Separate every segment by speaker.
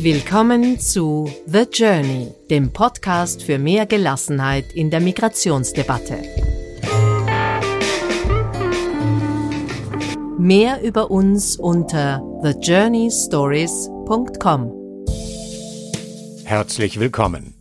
Speaker 1: Willkommen zu The Journey, dem Podcast für mehr Gelassenheit in der Migrationsdebatte. Mehr über uns unter thejourneystories.com.
Speaker 2: Herzlich willkommen.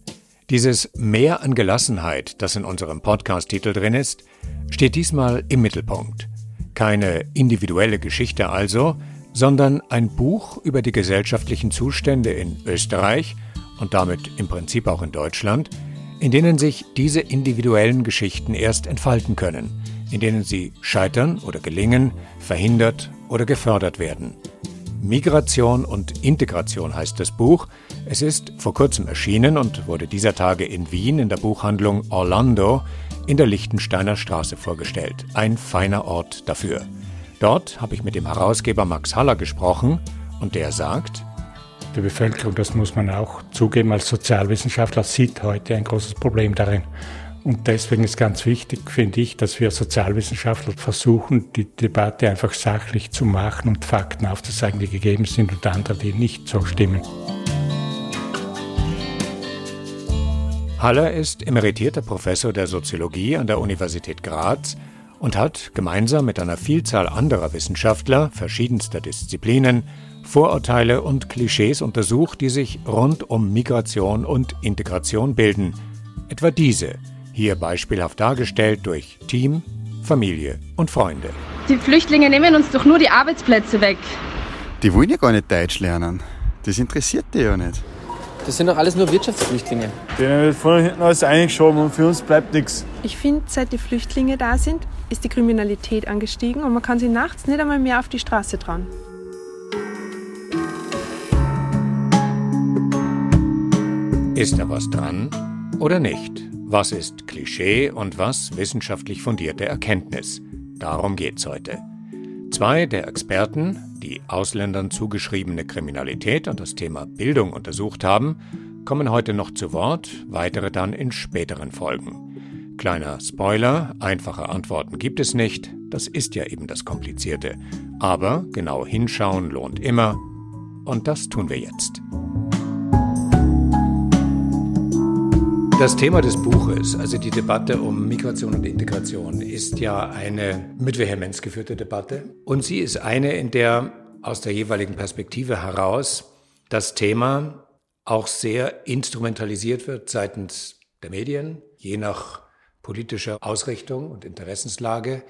Speaker 2: Dieses Mehr an Gelassenheit, das in unserem Podcast-Titel drin ist, steht diesmal im Mittelpunkt. Keine individuelle Geschichte also, sondern ein Buch über die gesellschaftlichen Zustände in Österreich und damit im Prinzip auch in Deutschland, in denen sich diese individuellen Geschichten erst entfalten können, in denen sie scheitern oder gelingen, verhindert oder gefördert werden. Migration und Integration heißt das Buch. Es ist vor kurzem erschienen und wurde dieser Tage in Wien in der Buchhandlung Orlando in der Lichtensteiner Straße vorgestellt. Ein feiner Ort dafür. Dort habe ich mit dem Herausgeber Max Haller gesprochen und der sagt,
Speaker 3: die Bevölkerung, das muss man auch zugeben, als Sozialwissenschaftler sieht heute ein großes Problem darin. Und deswegen ist ganz wichtig, finde ich, dass wir Sozialwissenschaftler versuchen, die Debatte einfach sachlich zu machen und Fakten aufzuzeigen, die gegeben sind und andere, die nicht so stimmen.
Speaker 2: Haller ist emeritierter Professor der Soziologie an der Universität Graz und hat gemeinsam mit einer Vielzahl anderer Wissenschaftler verschiedenster Disziplinen Vorurteile und Klischees untersucht, die sich rund um Migration und Integration bilden. Etwa diese, hier beispielhaft dargestellt durch Team, Familie und Freunde.
Speaker 4: Die Flüchtlinge nehmen uns doch nur die Arbeitsplätze weg.
Speaker 5: Die wollen ja gar nicht Deutsch lernen. Das interessiert die ja nicht.
Speaker 6: Das sind doch alles nur Wirtschaftsflüchtlinge.
Speaker 7: Denen wird von hinten alles eingeschoben und für uns bleibt nichts.
Speaker 8: Ich finde, seit die Flüchtlinge da sind, ist die Kriminalität angestiegen und man kann sich nachts nicht einmal mehr auf die Straße trauen.
Speaker 2: Ist da was dran oder nicht? Was ist Klischee und was wissenschaftlich fundierte Erkenntnis? Darum geht's heute. Zwei der Experten, die Ausländern zugeschriebene Kriminalität und das Thema Bildung untersucht haben, kommen heute noch zu Wort, weitere dann in späteren Folgen. Kleiner Spoiler, einfache Antworten gibt es nicht, das ist ja eben das Komplizierte. Aber genau hinschauen lohnt immer, und das tun wir jetzt. Das Thema des Buches, also die Debatte um Migration und Integration, ist ja eine mit Vehemenz geführte Debatte. Und sie ist eine, in der aus der jeweiligen Perspektive heraus das Thema auch sehr instrumentalisiert wird seitens der Medien, je nach politischer Ausrichtung und Interessenslage.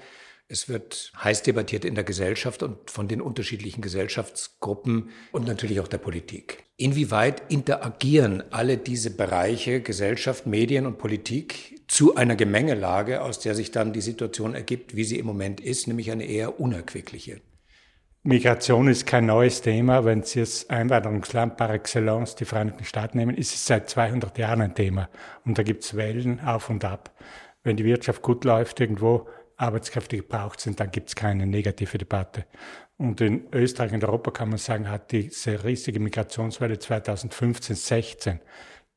Speaker 2: Es wird heiß debattiert in der Gesellschaft und von den unterschiedlichen Gesellschaftsgruppen und natürlich auch der Politik. Inwieweit interagieren alle diese Bereiche Gesellschaft, Medien und Politik zu einer Gemengelage, aus der sich dann die Situation ergibt, wie sie im Moment ist, nämlich eine eher unerquickliche?
Speaker 3: Migration ist kein neues Thema. Wenn Sie das Einwanderungsland par excellence, die Vereinigten Staaten nehmen, ist es seit 200 Jahren ein Thema. Und da gibt es Wellen auf und ab. Wenn die Wirtschaft gut läuft irgendwo, Arbeitskräfte gebraucht sind, dann gibt es keine negative Debatte. Und in Österreich und Europa kann man sagen, hat diese riesige Migrationswelle 2015, 16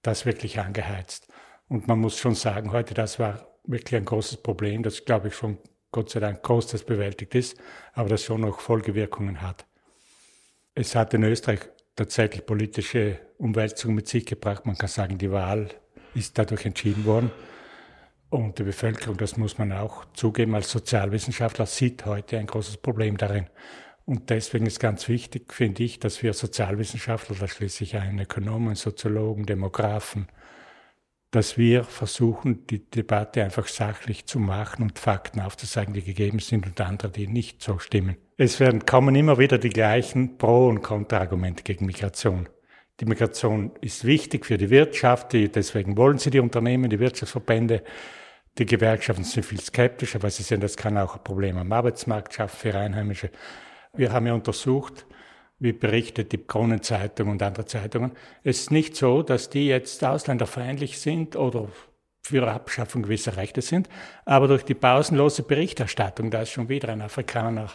Speaker 3: das wirklich angeheizt. Und man muss schon sagen, heute, das war wirklich ein großes Problem, das glaube ich schon Gott sei Dank großteils bewältigt ist, aber das schon noch Folgewirkungen hat. Es hat in Österreich tatsächlich politische Umwälzungen mit sich gebracht. Man kann sagen, die Wahl ist dadurch entschieden worden. Und die Bevölkerung, das muss man auch zugeben, als Sozialwissenschaftler sieht heute ein großes Problem darin. Und deswegen ist ganz wichtig, finde ich, dass wir Sozialwissenschaftler, da schließlich ein Ökonomen, Soziologen, Demografen, dass wir versuchen, die Debatte einfach sachlich zu machen und Fakten aufzuzeigen, die gegeben sind und andere, die nicht so stimmen. Es werden kommen immer wieder die gleichen Pro- und Kontraargumente gegen Migration. Die Migration ist wichtig für die Wirtschaft, deswegen wollen sie die Unternehmen, die Wirtschaftsverbände, die Gewerkschaften sind viel skeptischer, weil sie sehen, das kann auch ein Problem am Arbeitsmarkt schaffen für Einheimische. Wir haben ja untersucht, wie berichtet die Kronenzeitung und andere Zeitungen. Es ist nicht so, dass die jetzt ausländerfeindlich sind oder für Abschaffung gewisser Rechte sind, aber durch die pausenlose Berichterstattung, da ist schon wieder ein Afrikaner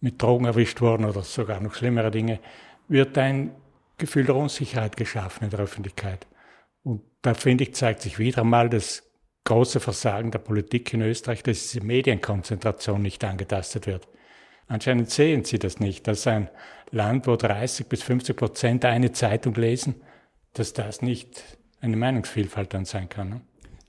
Speaker 3: mit Drogen erwischt worden oder sogar noch schlimmere Dinge, wird ein Gefühl der Unsicherheit geschaffen in der Öffentlichkeit. Und da finde ich, zeigt sich wieder einmal das große Versagen der Politik in Österreich, dass diese Medienkonzentration nicht angetastet wird. Anscheinend sehen sie das nicht, dass ein Land, wo 30 bis 50 Prozent eine Zeitung lesen, dass das nicht eine Meinungsvielfalt dann sein kann. Ne?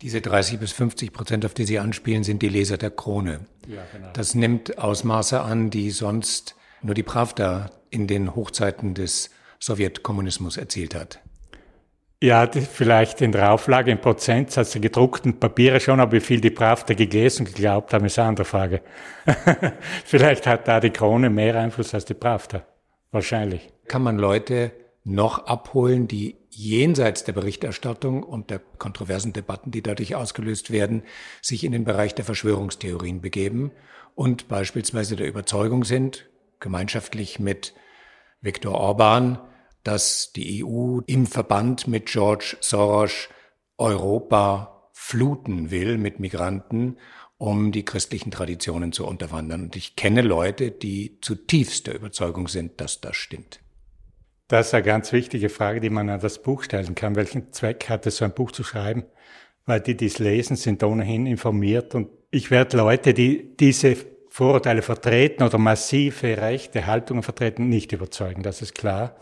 Speaker 2: Diese 30 bis 50 Prozent, auf die Sie anspielen, sind die Leser der Krone. Ja, genau. Das nimmt Ausmaße an, die sonst nur die Pravda in den Hochzeiten des Sowjetkommunismus erzielt hat.
Speaker 3: Ja, vielleicht in der Auflage in Prozentsatz der gedruckten Papiere schon, aber wie viel die Pravda gelesen und geglaubt haben, ist eine andere Frage. vielleicht hat da die Krone mehr Einfluss als die Pravda. Wahrscheinlich.
Speaker 2: Kann man Leute noch abholen, die jenseits der Berichterstattung und der kontroversen Debatten, die dadurch ausgelöst werden, sich in den Bereich der Verschwörungstheorien begeben und beispielsweise der Überzeugung sind, gemeinschaftlich mit Viktor Orban, dass die EU im Verband mit George Soros Europa fluten will mit Migranten, um die christlichen Traditionen zu unterwandern. Und ich kenne Leute, die zutiefst der Überzeugung sind, dass das stimmt.
Speaker 3: Das ist eine ganz wichtige Frage, die man an das Buch stellen kann. Welchen Zweck hat es, so ein Buch zu schreiben? Weil die, die es lesen, sind ohnehin informiert. Und ich werde Leute, die diese Vorurteile vertreten oder massive rechte Haltungen vertreten, nicht überzeugen. Das ist klar.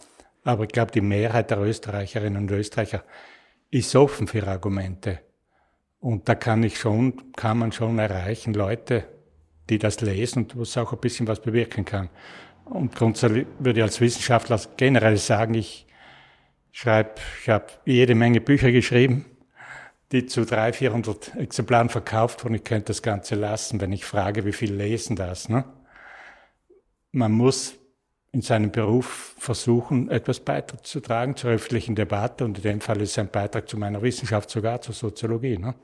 Speaker 3: Aber ich glaube, die Mehrheit der Österreicherinnen und Österreicher ist offen für Argumente. Und da kann ich schon, kann man schon erreichen, Leute, die das lesen und was auch ein bisschen was bewirken kann. Und grundsätzlich würde ich als Wissenschaftler generell sagen, ich schreibe, ich habe jede Menge Bücher geschrieben, die zu 300, 400 Exemplaren verkauft wurden. Ich könnte das Ganze lassen, wenn ich frage, wie viel lesen das. Ne? Man muss in seinem Beruf versuchen, etwas beizutragen zur öffentlichen Debatte. Und in dem Fall ist es ein Beitrag zu meiner Wissenschaft, sogar zur Soziologie. Ne?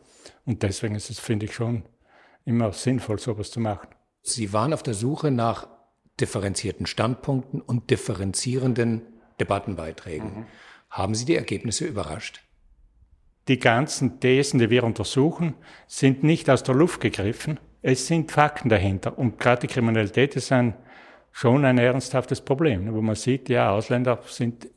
Speaker 3: Und deswegen ist es, finde ich, schon immer sinnvoll, sowas zu machen.
Speaker 2: Sie waren auf der Suche nach differenzierten Standpunkten und differenzierenden Debattenbeiträgen. Mhm. Haben Sie die Ergebnisse überrascht?
Speaker 3: Die ganzen Thesen, die wir untersuchen, sind nicht aus der Luft gegriffen. Es sind Fakten dahinter. Und gerade die Kriminalität ist ein, schon ein ernsthaftes Problem, wo man sieht, ja, Ausländer sind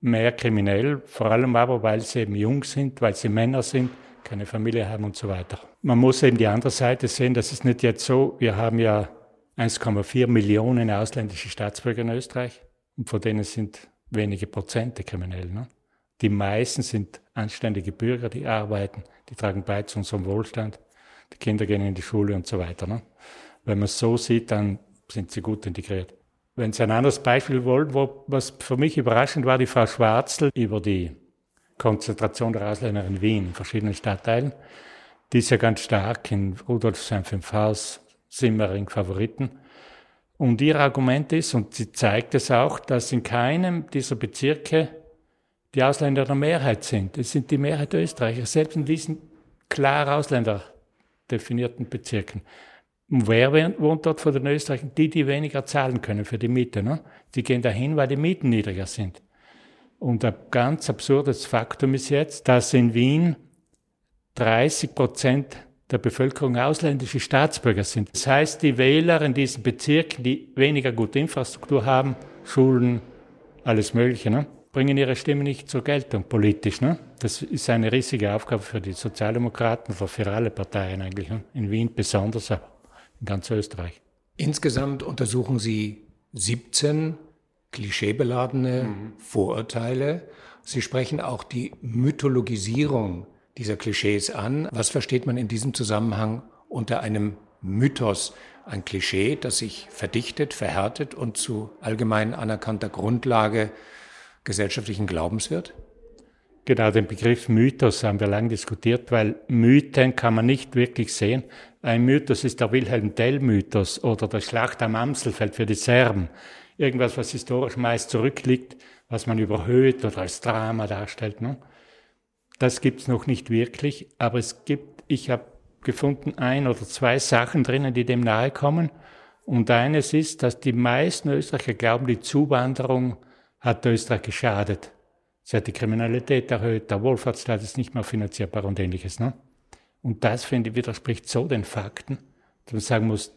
Speaker 3: mehr kriminell, vor allem aber, weil sie eben jung sind, weil sie Männer sind, keine Familie haben und so weiter. Man muss eben die andere Seite sehen, das ist nicht jetzt so, wir haben ja 1,4 Millionen ausländische Staatsbürger in Österreich und von denen sind wenige Prozente kriminell. Ne? Die meisten sind anständige Bürger, die arbeiten, die tragen bei zu unserem Wohlstand, die Kinder gehen in die Schule und so weiter. Ne? Wenn man es so sieht, dann sind sie gut integriert. Wenn Sie ein anderes Beispiel wollen, wo, was für mich überraschend war, die Frau Schwarzl über die Konzentration der Ausländer in Wien, in verschiedenen Stadtteilen, die ist ja ganz stark in Rudolfsheim 5 Haus, Simmering Favoriten. Und ihr Argument ist, und sie zeigt es auch, dass in keinem dieser Bezirke die Ausländer der Mehrheit sind. Es sind die Mehrheit der Österreicher, selbst in diesen klar Ausländer definierten Bezirken. Und wer wohnt dort von den Österreichern? Die, die weniger zahlen können für die Miete. Ne? Die gehen dahin, weil die Mieten niedriger sind. Und ein ganz absurdes Faktum ist jetzt, dass in Wien 30 Prozent der Bevölkerung ausländische Staatsbürger sind. Das heißt, die Wähler in diesen Bezirken, die weniger gute Infrastruktur haben, Schulen, alles Mögliche, ne, bringen ihre Stimme nicht zur Geltung politisch. Ne? Das ist eine riesige Aufgabe für die Sozialdemokraten, für alle Parteien eigentlich. Ne? In Wien besonders, aber in ganz Österreich.
Speaker 2: Insgesamt untersuchen Sie 17 klischeebeladene mhm. Vorurteile. Sie sprechen auch die Mythologisierung dieser Klischees an. Was versteht man in diesem Zusammenhang unter einem Mythos? Ein Klischee, das sich verdichtet, verhärtet und zu allgemein anerkannter Grundlage gesellschaftlichen Glaubens wird?
Speaker 3: Genau, den Begriff Mythos haben wir lange diskutiert, weil Mythen kann man nicht wirklich sehen. Ein Mythos ist der Wilhelm Tell-Mythos oder der Schlacht am Amselfeld für die Serben. Irgendwas, was historisch meist zurückliegt, was man überhöht oder als Drama darstellt. Ne? Das gibt's noch nicht wirklich, aber es gibt, ich habe gefunden, ein oder zwei Sachen drinnen, die dem nahe kommen. Und eines ist, dass die meisten Österreicher glauben, die Zuwanderung hat Österreich geschadet. Sie hat die Kriminalität erhöht, der Wohlfahrtsstaat ist nicht mehr finanzierbar und ähnliches. Ne? Und das, finde ich, widerspricht so den Fakten, dass man sagen muss,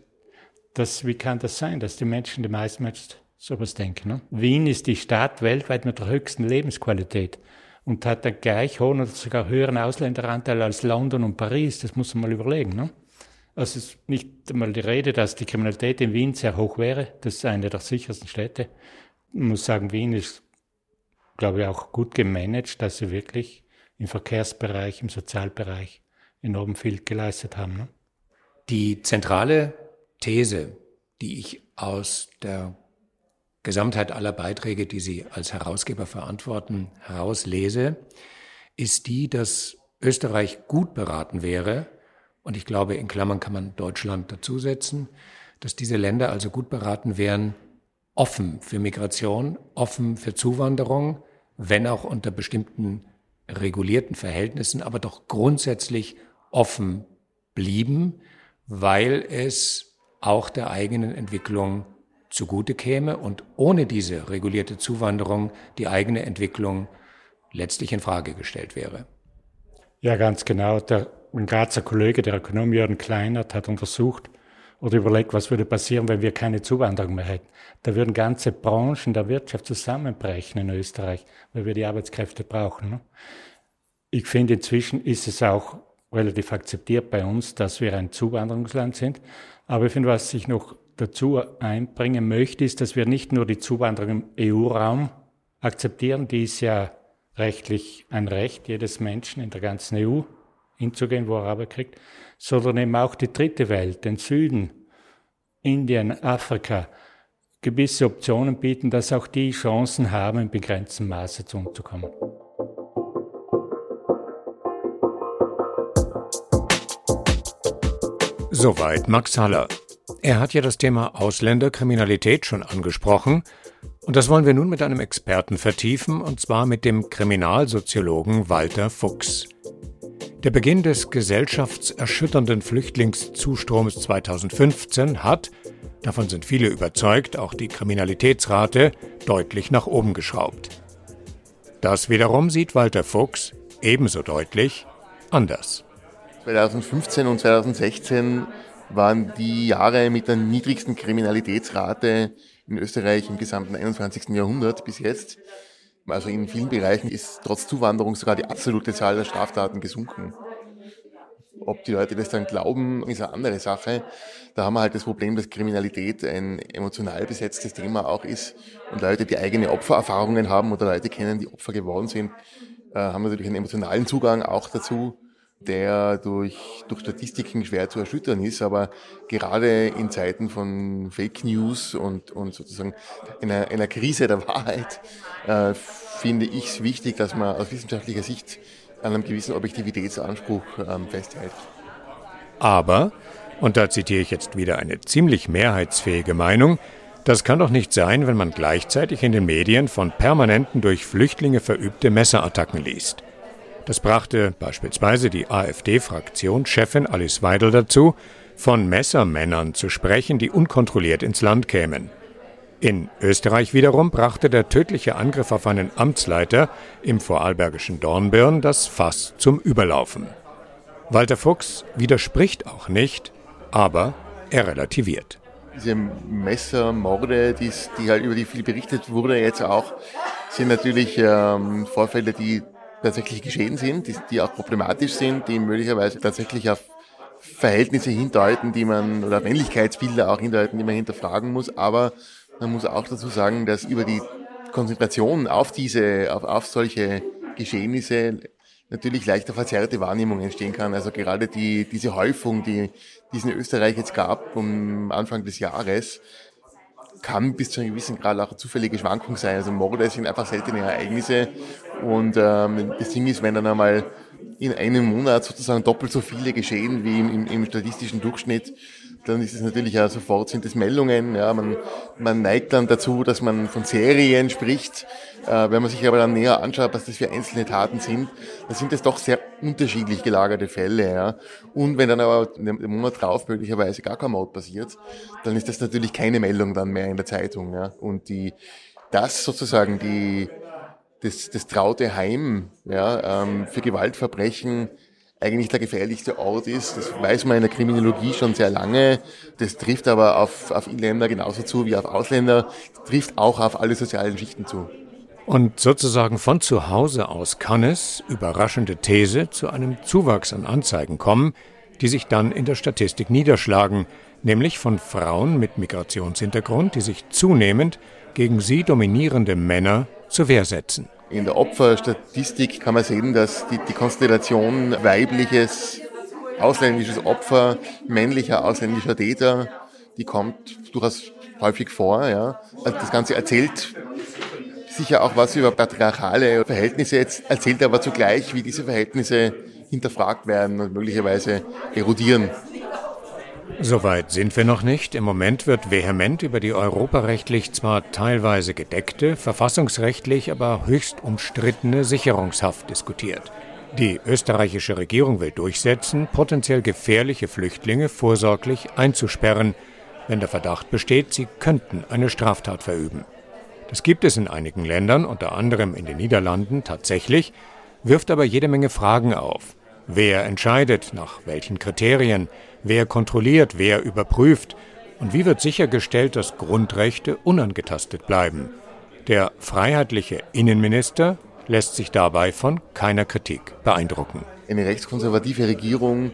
Speaker 3: dass, wie kann das sein, dass die Menschen, die meisten Menschen sowas denken. Ne? Wien ist die Stadt weltweit mit der höchsten Lebensqualität und hat einen gleich hohen oder sogar höheren Ausländeranteil als London und Paris. Das muss man mal überlegen. Ne? Also es ist nicht einmal die Rede, dass die Kriminalität in Wien sehr hoch wäre. Das ist eine der sichersten Städte. Ich muss sagen, Wien ist, glaube ich, auch gut gemanagt, dass sie wirklich im Verkehrsbereich, im Sozialbereich enorm viel geleistet haben. Ne?
Speaker 2: Die zentrale These, die ich aus der Gesamtheit aller Beiträge, die Sie als Herausgeber verantworten, herauslese, ist die, dass Österreich gut beraten wäre, und ich glaube, in Klammern kann man Deutschland dazusetzen, dass diese Länder also gut beraten wären, offen für Migration, offen für Zuwanderung, wenn auch unter bestimmten regulierten Verhältnissen, aber doch grundsätzlich offen blieben, weil es auch der eigenen Entwicklung zugute käme und ohne diese regulierte Zuwanderung die eigene Entwicklung letztlich in Frage gestellt wäre.
Speaker 3: Ja, ganz genau. Der, ein Grazer Kollege, der Ökonom Jörn Kleinert, hat untersucht oder überlegt, was würde passieren, wenn wir keine Zuwanderung mehr hätten. Da würden ganze Branchen der Wirtschaft zusammenbrechen in Österreich, weil wir die Arbeitskräfte brauchen. Ne? Ich finde, inzwischen ist es auch relativ akzeptiert bei uns, dass wir ein Zuwanderungsland sind. Aber ich finde, was ich noch dazu einbringen möchte, ist, dass wir nicht nur die Zuwanderung im EU-Raum akzeptieren, die ist ja rechtlich ein Recht jedes Menschen in der ganzen EU hinzugehen, wo er Arbeit kriegt, sondern eben auch die dritte Welt, den Süden, Indien, Afrika, gewisse Optionen bieten, dass auch die Chancen haben, in begrenztem Maße zu uns zu kommen.
Speaker 2: Soweit Max Haller. Er hat ja das Thema Ausländerkriminalität schon angesprochen und das wollen wir nun mit einem Experten vertiefen, und zwar mit dem Kriminalsoziologen Walter Fuchs. Der Beginn des gesellschaftserschütternden Flüchtlingszustroms 2015 hat, davon sind viele überzeugt, auch die Kriminalitätsrate deutlich nach oben geschraubt. Das wiederum sieht Walter Fuchs ebenso deutlich anders.
Speaker 9: 2015 und 2016 waren die Jahre mit der niedrigsten Kriminalitätsrate in Österreich im gesamten 21. Jahrhundert bis jetzt. Also in vielen Bereichen ist trotz Zuwanderung sogar die absolute Zahl der Straftaten gesunken. Ob die Leute das dann glauben, ist eine andere Sache. Da haben wir halt das Problem, dass Kriminalität ein emotional besetztes Thema auch ist und Leute, die eigene Opfererfahrungen haben oder Leute kennen, die Opfer geworden sind, äh, haben natürlich einen emotionalen Zugang auch dazu der durch, durch Statistiken schwer zu erschüttern ist, aber gerade in Zeiten von Fake News und, und sozusagen einer, einer Krise der Wahrheit äh, finde ich es wichtig, dass man aus wissenschaftlicher Sicht an einem gewissen Objektivitätsanspruch ähm, festhält.
Speaker 2: Aber, und da zitiere ich jetzt wieder eine ziemlich mehrheitsfähige Meinung, das kann doch nicht sein, wenn man gleichzeitig in den Medien von permanenten durch Flüchtlinge verübte Messerattacken liest. Das brachte beispielsweise die AfD-Fraktionschefin Alice Weidel dazu, von Messermännern zu sprechen, die unkontrolliert ins Land kämen. In Österreich wiederum brachte der tödliche Angriff auf einen Amtsleiter im vorarlbergischen Dornbirn das Fass zum Überlaufen. Walter Fuchs widerspricht auch nicht, aber er relativiert.
Speaker 9: Diese Messermorde, die, die halt über die viel berichtet wurde jetzt auch, sind natürlich ähm, Vorfälle, die tatsächlich geschehen sind, die, die auch problematisch sind, die möglicherweise tatsächlich auf Verhältnisse hindeuten, die man, oder Männlichkeitsbilder auch hindeuten, die man hinterfragen muss. Aber man muss auch dazu sagen, dass über die Konzentration auf diese, auf, auf solche Geschehnisse natürlich leichter verzerrte Wahrnehmung entstehen kann. Also gerade die, diese Häufung, die, die es in Österreich jetzt gab, um Anfang des Jahres, kann bis zu einem gewissen Grad auch eine zufällige Schwankung sein. Also Morde sind einfach seltene Ereignisse und ähm, das Ding ist, wenn dann einmal in einem Monat sozusagen doppelt so viele geschehen wie im, im, im statistischen Durchschnitt, dann ist es natürlich ja sofort sind es Meldungen. Ja, man, man neigt dann dazu, dass man von Serien spricht. Äh, wenn man sich aber dann näher anschaut, was das für einzelne Taten sind, dann sind das doch sehr unterschiedlich gelagerte Fälle. Ja. Und wenn dann aber im Monat drauf möglicherweise gar kein Mord passiert, dann ist das natürlich keine Meldung dann mehr in der Zeitung. Ja. Und die, das sozusagen die, das, das traute Heim ja, ähm, für Gewaltverbrechen eigentlich der gefährlichste Ort ist. Das weiß man in der Kriminologie schon sehr lange. Das trifft aber auf, auf Inländer genauso zu wie auf Ausländer, das trifft auch auf alle sozialen Schichten zu.
Speaker 2: Und sozusagen von zu Hause aus kann es, überraschende These, zu einem Zuwachs an Anzeigen kommen, die sich dann in der Statistik niederschlagen, nämlich von Frauen mit Migrationshintergrund, die sich zunehmend gegen sie dominierende Männer zur Wehr setzen.
Speaker 9: In der Opferstatistik kann man sehen, dass die, die Konstellation weibliches, ausländisches Opfer, männlicher, ausländischer Täter, die kommt durchaus häufig vor. Ja. Also das Ganze erzählt sicher auch was über patriarchale Verhältnisse, jetzt erzählt aber zugleich, wie diese Verhältnisse hinterfragt werden und möglicherweise erodieren.
Speaker 2: Soweit sind wir noch nicht. Im Moment wird vehement über die europarechtlich zwar teilweise gedeckte, verfassungsrechtlich aber höchst umstrittene Sicherungshaft diskutiert. Die österreichische Regierung will durchsetzen, potenziell gefährliche Flüchtlinge vorsorglich einzusperren, wenn der Verdacht besteht, sie könnten eine Straftat verüben. Das gibt es in einigen Ländern, unter anderem in den Niederlanden, tatsächlich, wirft aber jede Menge Fragen auf. Wer entscheidet, nach welchen Kriterien, wer kontrolliert, wer überprüft und wie wird sichergestellt, dass Grundrechte unangetastet bleiben. Der freiheitliche Innenminister lässt sich dabei von keiner Kritik beeindrucken.
Speaker 9: Eine rechtskonservative Regierung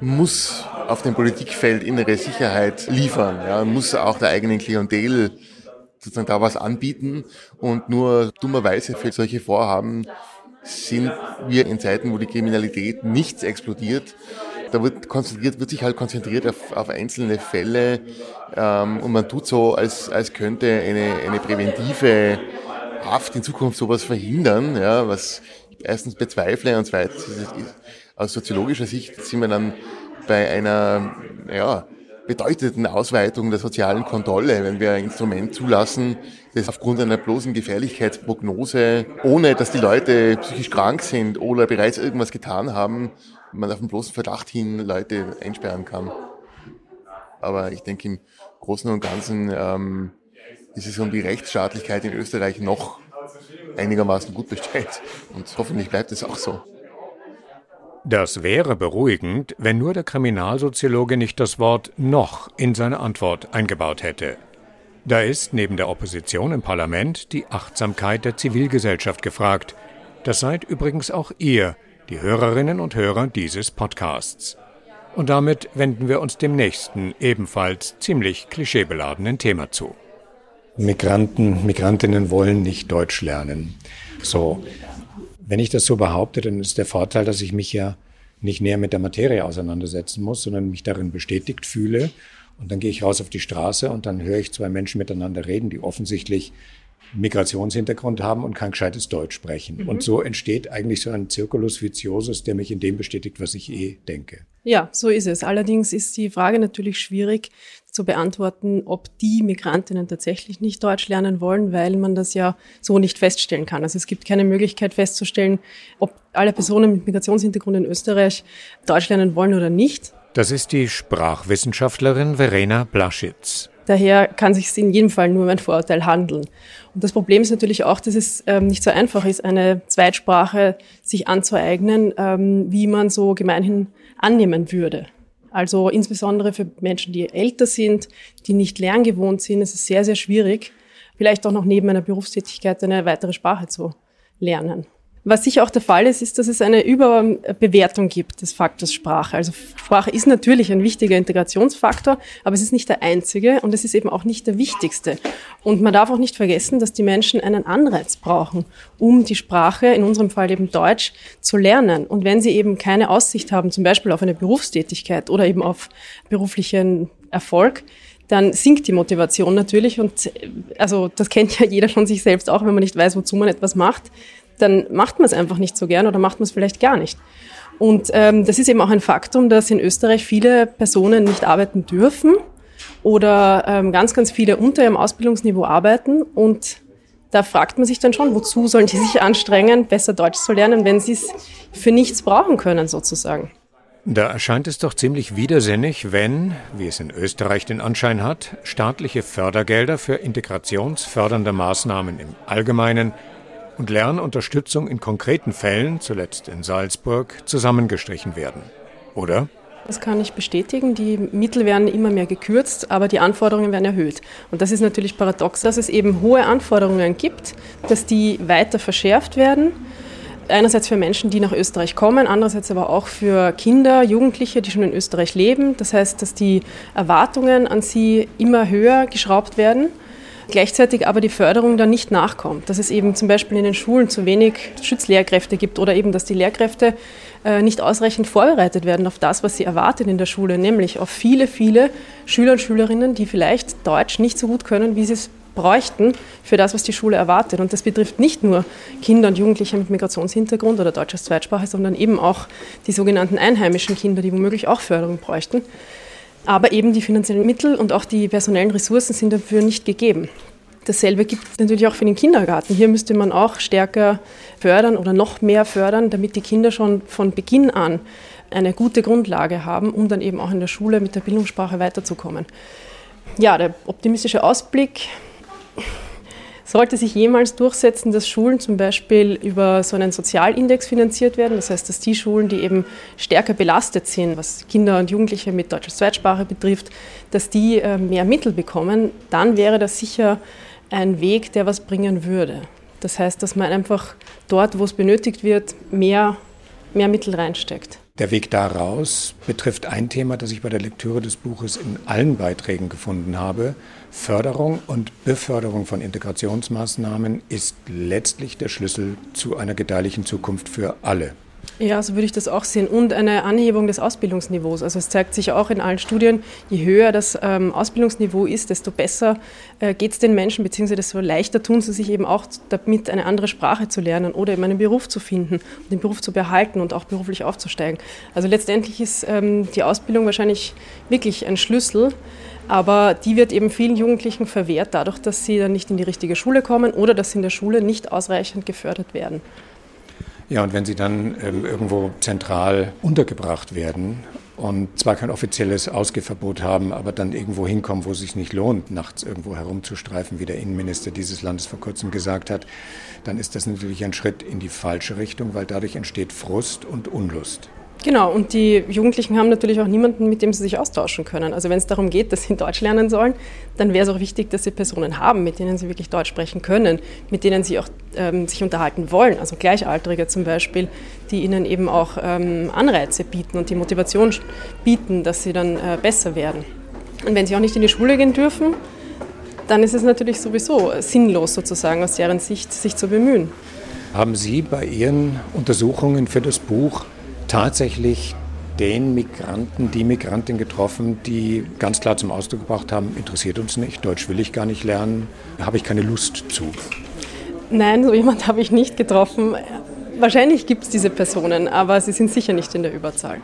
Speaker 9: muss auf dem Politikfeld innere Sicherheit liefern, ja, muss auch der eigenen Klientel sozusagen da was anbieten und nur dummerweise für solche Vorhaben sind wir in Zeiten, wo die Kriminalität nichts explodiert. Da wird konzentriert, wird sich halt konzentriert auf, auf einzelne Fälle ähm, und man tut so, als, als könnte eine, eine präventive Haft in Zukunft sowas verhindern, ja, was ich erstens bezweifle und zweitens aus soziologischer Sicht sind wir dann bei einer ja, bedeutenden Ausweitung der sozialen Kontrolle, wenn wir ein Instrument zulassen, das aufgrund einer bloßen Gefährlichkeitsprognose, ohne dass die Leute psychisch krank sind oder bereits irgendwas getan haben, man auf den bloßen Verdacht hin Leute einsperren kann. Aber ich denke, im Großen und Ganzen ähm, ist es um die Rechtsstaatlichkeit in Österreich noch einigermaßen gut bestellt. Und hoffentlich bleibt es auch so.
Speaker 2: Das wäre beruhigend, wenn nur der Kriminalsoziologe nicht das Wort noch in seine Antwort eingebaut hätte. Da ist neben der Opposition im Parlament die Achtsamkeit der Zivilgesellschaft gefragt. Das seid übrigens auch ihr, die Hörerinnen und Hörer dieses Podcasts. Und damit wenden wir uns dem nächsten, ebenfalls ziemlich klischeebeladenen Thema zu.
Speaker 10: Migranten, Migrantinnen wollen nicht Deutsch lernen. So, wenn ich das so behaupte, dann ist der Vorteil, dass ich mich ja nicht näher mit der Materie auseinandersetzen muss, sondern mich darin bestätigt fühle. Und dann gehe ich raus auf die Straße und dann höre ich zwei Menschen miteinander reden, die offensichtlich Migrationshintergrund haben und kein gescheites Deutsch sprechen. Mhm. Und so entsteht eigentlich so ein Circulus viciosus, der mich in dem bestätigt, was ich eh denke.
Speaker 8: Ja, so ist es. Allerdings ist die Frage natürlich schwierig zu beantworten, ob die Migrantinnen tatsächlich nicht Deutsch lernen wollen, weil man das ja so nicht feststellen kann. Also es gibt keine Möglichkeit festzustellen, ob alle Personen mit Migrationshintergrund in Österreich Deutsch lernen wollen oder nicht.
Speaker 2: Das ist die Sprachwissenschaftlerin Verena Blaschitz.
Speaker 8: Daher kann sich in jedem Fall nur um ein Vorurteil handeln. Und das Problem ist natürlich auch, dass es ähm, nicht so einfach ist, eine Zweitsprache sich anzueignen, ähm, wie man so gemeinhin annehmen würde. Also insbesondere für Menschen, die älter sind, die nicht lerngewohnt sind, ist es sehr, sehr schwierig, vielleicht auch noch neben einer Berufstätigkeit eine weitere Sprache zu lernen. Was sicher auch der Fall ist, ist, dass es eine Überbewertung gibt des Faktors Sprache. Also Sprache ist natürlich ein wichtiger Integrationsfaktor, aber es ist nicht der einzige und es ist eben auch nicht der wichtigste. Und man darf auch nicht vergessen, dass die Menschen einen Anreiz brauchen, um die Sprache, in unserem Fall eben Deutsch, zu lernen. Und wenn sie eben keine Aussicht haben, zum Beispiel auf eine Berufstätigkeit oder eben auf beruflichen Erfolg, dann sinkt die Motivation natürlich und also das kennt ja jeder von sich selbst auch, wenn man nicht weiß, wozu man etwas macht, dann macht man es einfach nicht so gern oder macht man es vielleicht gar nicht. Und ähm, das ist eben auch ein Faktum, dass in Österreich viele Personen nicht arbeiten dürfen oder ähm, ganz, ganz viele unter ihrem Ausbildungsniveau arbeiten. Und da fragt man sich dann schon, wozu sollen die sich anstrengen, besser Deutsch zu lernen, wenn sie es für nichts brauchen können sozusagen.
Speaker 2: Da erscheint es doch ziemlich widersinnig, wenn, wie es in Österreich den Anschein hat, staatliche Fördergelder für integrationsfördernde Maßnahmen im Allgemeinen und Lernunterstützung in konkreten Fällen, zuletzt in Salzburg, zusammengestrichen werden. Oder?
Speaker 8: Das kann ich bestätigen. Die Mittel werden immer mehr gekürzt, aber die Anforderungen werden erhöht. Und das ist natürlich paradox, dass es eben hohe Anforderungen gibt, dass die weiter verschärft werden Einerseits für Menschen, die nach Österreich kommen, andererseits aber auch für Kinder, Jugendliche, die schon in Österreich leben. Das heißt, dass die Erwartungen an sie immer höher geschraubt werden gleichzeitig aber die Förderung dann nicht nachkommt. Dass es eben zum Beispiel in den Schulen zu wenig Schutzlehrkräfte gibt oder eben, dass die Lehrkräfte äh, nicht ausreichend vorbereitet werden auf das, was sie erwartet in der Schule, nämlich auf viele, viele Schüler und Schülerinnen, die vielleicht Deutsch nicht so gut können, wie sie es bräuchten für das, was die Schule erwartet. Und das betrifft nicht nur Kinder und Jugendliche mit Migrationshintergrund oder Deutsch als Zweitsprache, sondern eben auch die sogenannten einheimischen Kinder, die womöglich auch Förderung bräuchten. Aber eben die finanziellen Mittel und auch die personellen Ressourcen sind dafür nicht gegeben. Dasselbe gibt es natürlich auch für den Kindergarten. Hier müsste man auch stärker fördern oder noch mehr fördern, damit die Kinder schon von Beginn an eine gute Grundlage haben, um dann eben auch in der Schule mit der Bildungssprache weiterzukommen. Ja, der optimistische Ausblick sollte sich jemals durchsetzen, dass Schulen zum Beispiel über so einen Sozialindex finanziert werden. Das heißt, dass die Schulen, die eben stärker belastet sind, was Kinder und Jugendliche mit deutscher Zweitsprache betrifft, dass die äh, mehr Mittel bekommen, dann wäre das sicher ein Weg, der was bringen würde. Das heißt, dass man einfach dort, wo es benötigt wird, mehr, mehr Mittel reinsteckt.
Speaker 2: Der Weg daraus betrifft ein Thema, das ich bei der Lektüre des Buches in allen Beiträgen gefunden habe. Förderung und Beförderung von Integrationsmaßnahmen ist letztlich der Schlüssel zu einer gedeihlichen Zukunft für alle.
Speaker 8: Ja, so würde ich das auch sehen. Und eine Anhebung des Ausbildungsniveaus. Also es zeigt sich auch in allen Studien, je höher das ähm, Ausbildungsniveau ist, desto besser äh, geht es den Menschen, beziehungsweise desto leichter tun sie sich eben auch damit, eine andere Sprache zu lernen oder eben einen Beruf zu finden, den Beruf zu behalten und auch beruflich aufzusteigen. Also letztendlich ist ähm, die Ausbildung wahrscheinlich wirklich ein Schlüssel. Aber die wird eben vielen Jugendlichen verwehrt, dadurch, dass sie dann nicht in die richtige Schule kommen oder dass sie in der Schule nicht ausreichend gefördert werden.
Speaker 2: Ja, und wenn sie dann ähm, irgendwo zentral untergebracht werden und zwar kein offizielles Ausgehverbot haben, aber dann irgendwo hinkommen, wo es sich nicht lohnt, nachts irgendwo herumzustreifen, wie der Innenminister dieses Landes vor kurzem gesagt hat, dann ist das natürlich ein Schritt in die falsche Richtung, weil dadurch entsteht Frust und Unlust.
Speaker 8: Genau, und die Jugendlichen haben natürlich auch niemanden, mit dem sie sich austauschen können. Also wenn es darum geht, dass sie Deutsch lernen sollen, dann wäre es auch wichtig, dass sie Personen haben, mit denen sie wirklich Deutsch sprechen können, mit denen sie auch ähm, sich unterhalten wollen. Also Gleichaltrige zum Beispiel, die ihnen eben auch ähm, Anreize bieten und die Motivation bieten, dass sie dann äh, besser werden. Und wenn sie auch nicht in die Schule gehen dürfen, dann ist es natürlich sowieso sinnlos sozusagen aus deren Sicht, sich zu bemühen.
Speaker 2: Haben Sie bei Ihren Untersuchungen für das Buch tatsächlich den Migranten, die Migrantin getroffen, die ganz klar zum Ausdruck gebracht haben, interessiert uns nicht, Deutsch will ich gar nicht lernen, habe ich keine Lust zu.
Speaker 8: Nein, so jemand habe ich nicht getroffen. Wahrscheinlich gibt es diese Personen, aber sie sind sicher nicht in der Überzahl.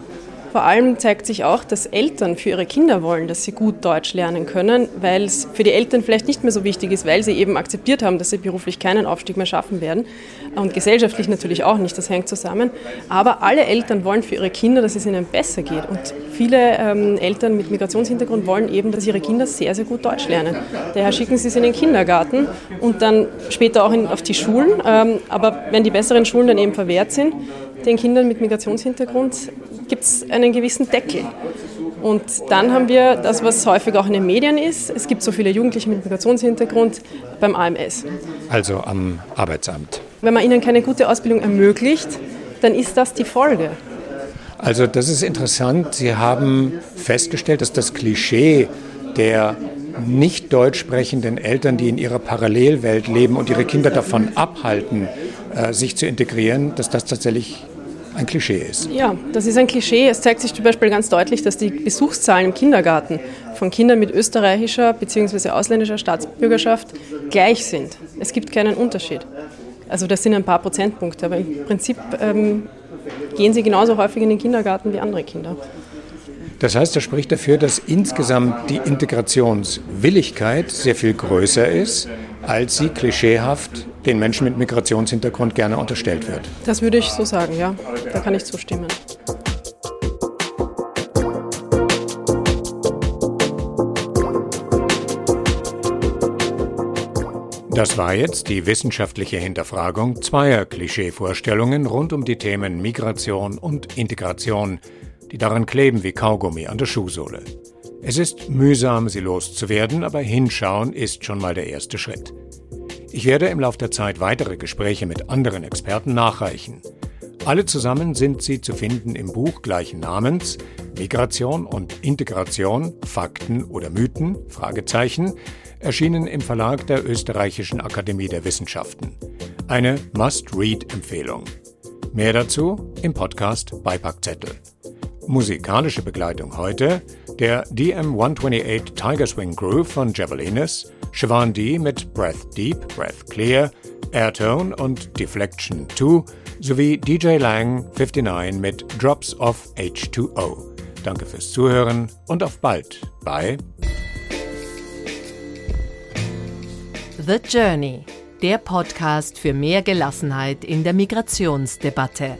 Speaker 8: Vor allem zeigt sich auch, dass Eltern für ihre Kinder wollen, dass sie gut Deutsch lernen können, weil es für die Eltern vielleicht nicht mehr so wichtig ist, weil sie eben akzeptiert haben, dass sie beruflich keinen Aufstieg mehr schaffen werden und gesellschaftlich natürlich auch nicht, das hängt zusammen. Aber alle Eltern wollen für ihre Kinder, dass es ihnen besser geht. Und viele ähm, Eltern mit Migrationshintergrund wollen eben, dass ihre Kinder sehr, sehr gut Deutsch lernen. Daher schicken sie sie in den Kindergarten und dann später auch in, auf die Schulen. Ähm, aber wenn die besseren Schulen dann eben verwehrt sind, den Kindern mit Migrationshintergrund gibt es einen gewissen Deckel. Und dann haben wir das, was häufig auch in den Medien ist. Es gibt so viele Jugendliche mit Migrationshintergrund beim AMS.
Speaker 2: Also am Arbeitsamt.
Speaker 8: Wenn man ihnen keine gute Ausbildung ermöglicht, dann ist das die Folge.
Speaker 2: Also das ist interessant. Sie haben festgestellt, dass das Klischee der nicht deutsch sprechenden Eltern, die in ihrer Parallelwelt leben und ihre Kinder davon abhalten, äh, sich zu integrieren, dass das tatsächlich ein Klischee ist.
Speaker 8: Ja, das ist ein Klischee. Es zeigt sich zum Beispiel ganz deutlich, dass die Besuchszahlen im Kindergarten von Kindern mit österreichischer bzw. ausländischer Staatsbürgerschaft gleich sind. Es gibt keinen Unterschied. Also das sind ein paar Prozentpunkte, aber im Prinzip ähm, gehen sie genauso häufig in den Kindergarten wie andere Kinder.
Speaker 2: Das heißt, das spricht dafür, dass insgesamt die Integrationswilligkeit sehr viel größer ist, als sie klischeehaft den Menschen mit Migrationshintergrund gerne unterstellt wird.
Speaker 8: Das würde ich so sagen, ja. Da kann ich zustimmen.
Speaker 11: Das war jetzt die wissenschaftliche Hinterfragung zweier Klischeevorstellungen rund um die Themen Migration und Integration, die daran kleben wie Kaugummi an der Schuhsohle. Es ist mühsam, sie loszuwerden, aber hinschauen ist schon mal der erste Schritt. Ich werde im Laufe der Zeit weitere Gespräche mit anderen Experten nachreichen.
Speaker 2: Alle zusammen sind sie zu finden im Buch gleichen Namens Migration und Integration, Fakten oder Mythen? Fragezeichen, erschienen im Verlag der Österreichischen Akademie der Wissenschaften. Eine Must-Read-Empfehlung. Mehr dazu im Podcast Beipackzettel. Musikalische Begleitung heute der DM128 Tiger Swing Groove von Javelinas, Siobhan D mit Breath Deep, Breath Clear, Airtone und Deflection 2 sowie DJ Lang 59 mit Drops of H2O. Danke fürs Zuhören und auf bald bei
Speaker 1: The Journey, der Podcast für mehr Gelassenheit in der Migrationsdebatte.